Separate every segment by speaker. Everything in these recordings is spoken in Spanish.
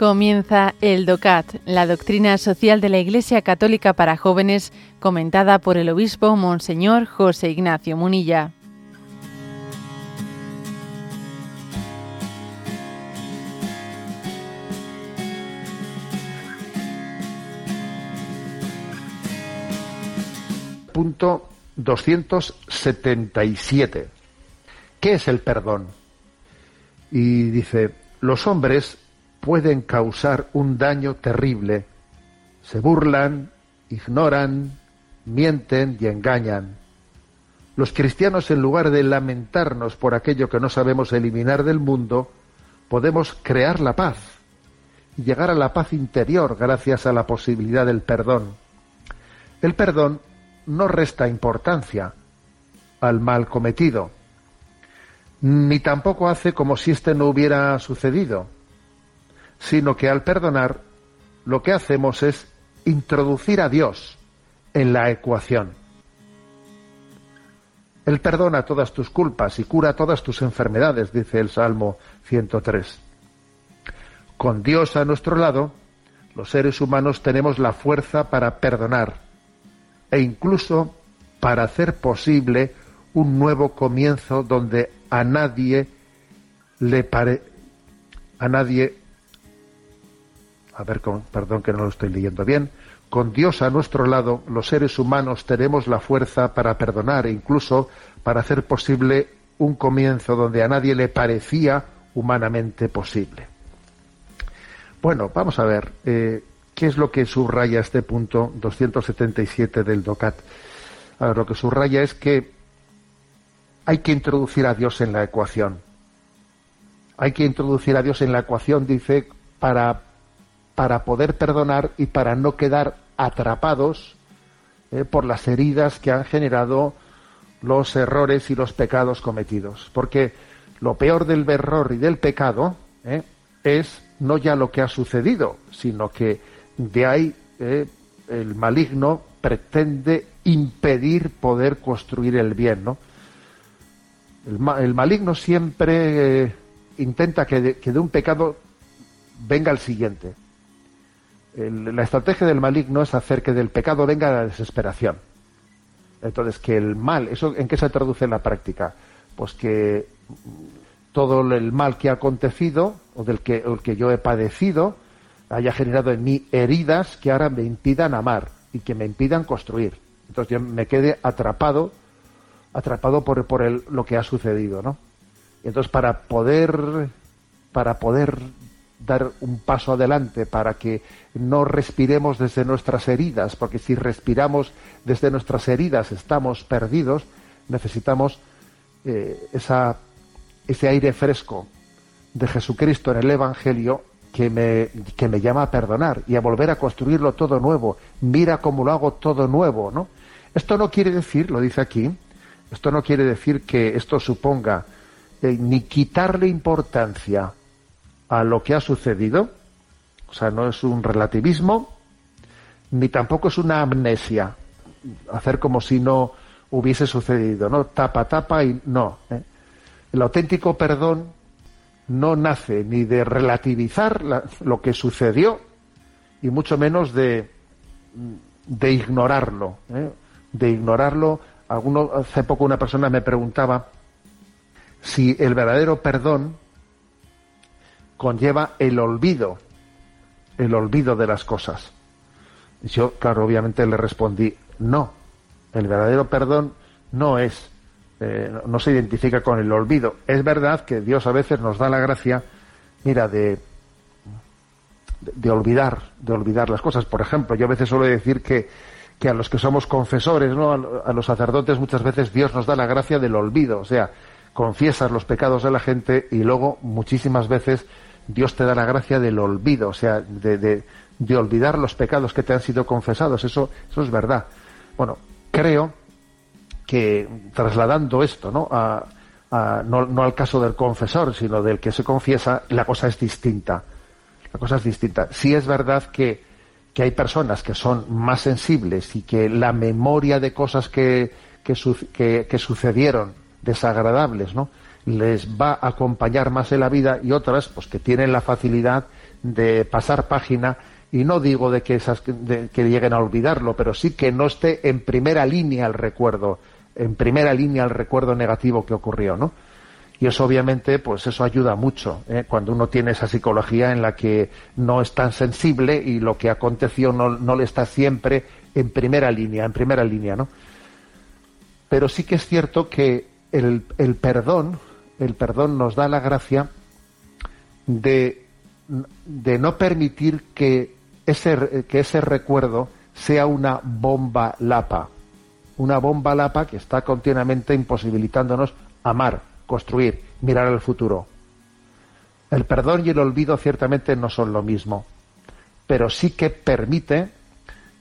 Speaker 1: Comienza el DOCAT, la doctrina social de la Iglesia Católica para jóvenes, comentada por el obispo Monseñor José Ignacio Munilla.
Speaker 2: Punto 277. ¿Qué es el perdón? Y dice, los hombres pueden causar un daño terrible. Se burlan, ignoran, mienten y engañan. Los cristianos, en lugar de lamentarnos por aquello que no sabemos eliminar del mundo, podemos crear la paz y llegar a la paz interior gracias a la posibilidad del perdón. El perdón no resta importancia al mal cometido, ni tampoco hace como si éste no hubiera sucedido sino que al perdonar lo que hacemos es introducir a Dios en la ecuación. Él perdona todas tus culpas y cura todas tus enfermedades, dice el Salmo 103. Con Dios a nuestro lado, los seres humanos tenemos la fuerza para perdonar e incluso para hacer posible un nuevo comienzo donde a nadie le pare a nadie a ver, perdón que no lo estoy leyendo bien, con Dios a nuestro lado, los seres humanos tenemos la fuerza para perdonar e incluso para hacer posible un comienzo donde a nadie le parecía humanamente posible. Bueno, vamos a ver, eh, ¿qué es lo que subraya este punto 277 del DOCAT? A ver, lo que subraya es que hay que introducir a Dios en la ecuación. Hay que introducir a Dios en la ecuación, dice, para para poder perdonar y para no quedar atrapados eh, por las heridas que han generado los errores y los pecados cometidos. Porque lo peor del error y del pecado eh, es no ya lo que ha sucedido, sino que de ahí eh, el maligno pretende impedir poder construir el bien. ¿no? El, maligno siempre intenta que de un pecado venga el siguiente la estrategia del maligno es hacer que del pecado venga la desesperación. Entonces, que el mal, ¿eso en qué se traduce en la práctica? Pues que todo el mal que ha acontecido, o del que, el que yo he padecido, haya generado en mí heridas que ahora me impidan amar y que me impidan construir. Entonces yo me quede atrapado, atrapado por, por el, lo que ha sucedido, ¿no? Y entonces para poder, para poder dar un paso adelante para que no respiremos desde nuestras heridas, porque si respiramos desde nuestras heridas estamos perdidos, necesitamos eh, esa, ese aire fresco de Jesucristo en el Evangelio que me, que me llama a perdonar y a volver a construirlo todo nuevo. Mira cómo lo hago todo nuevo, ¿no? Esto no quiere decir, lo dice aquí, esto no quiere decir que esto suponga eh, ni quitarle importancia a lo que ha sucedido, o sea, no es un relativismo, ni tampoco es una amnesia, hacer como si no hubiese sucedido, ¿no? Tapa, tapa y no. ¿eh? El auténtico perdón no nace ni de relativizar lo que sucedió y mucho menos de, de ignorarlo, ¿eh? de ignorarlo. Alguno, hace poco una persona me preguntaba si el verdadero perdón conlleva el olvido, el olvido de las cosas. Yo, claro, obviamente le respondí, no, el verdadero perdón no es, eh, no se identifica con el olvido. Es verdad que Dios a veces nos da la gracia, mira, de, de, olvidar, de olvidar las cosas. Por ejemplo, yo a veces suelo decir que, que a los que somos confesores, ¿no? a los sacerdotes, muchas veces Dios nos da la gracia del olvido. O sea, confiesas los pecados de la gente y luego muchísimas veces Dios te da la gracia del olvido, o sea, de, olvidar los pecados que te han sido confesados. Eso, eso es verdad. Bueno, creo que trasladando esto, ¿no? A, no, no, al caso del confesor, sino del que se confiesa, la cosa es distinta. La cosa es distinta. Sí es verdad que, hay personas que son más sensibles y que la memoria de cosas que, que sucedieron desagradables, ¿no? les va a acompañar más en la vida y otras pues que tienen la facilidad de pasar página y no digo de que esas que lleguen a olvidarlo, pero sí que no esté en primera línea el recuerdo, en primera línea el recuerdo negativo que ocurrió, ¿no? Y eso obviamente, pues eso ayuda mucho ¿eh? cuando uno tiene esa psicología en la que no es tan sensible y lo que aconteció no, no le está siempre en primera línea, en primera línea, ¿no? Pero sí que es cierto que el, el perdón, el perdón nos da la gracia de, de no permitir que ese, que ese recuerdo sea una bomba lapa, una bomba lapa que está continuamente imposibilitándonos amar, construir, mirar al futuro. El perdón y el olvido ciertamente no son lo mismo, pero sí que permite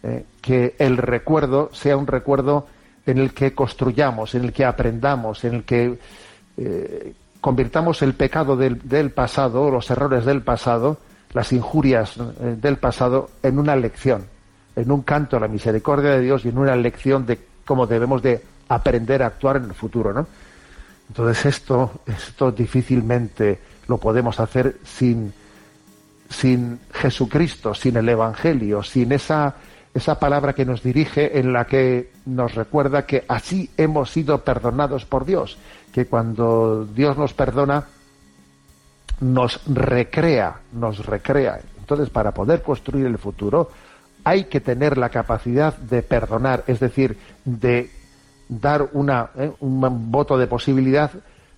Speaker 2: eh, que el recuerdo sea un recuerdo en el que construyamos, en el que aprendamos, en el que eh, convirtamos el pecado del, pasado, los errores del pasado, las injurias eh, del pasado, en una lección, en un canto a la misericordia de Dios y en una lección de cómo debemos de aprender a actuar en el futuro, ¿no? Entonces esto, esto difícilmente lo podemos hacer sin, sin Jesucristo, sin el Evangelio, sin esa esa palabra que nos dirige en la que nos recuerda que así hemos sido perdonados por Dios, que cuando Dios nos perdona, nos recrea, nos recrea. Entonces, para poder construir el futuro, hay que tener la capacidad de perdonar, es decir, de dar una, eh, un voto de posibilidad,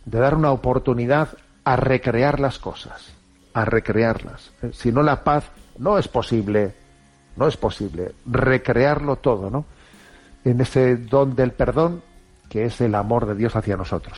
Speaker 2: de dar una oportunidad a recrear las cosas, a recrearlas. Si no, la paz no es posible no es posible recrearlo todo, ¿no? En ese don del perdón que es el amor de Dios hacia nosotros.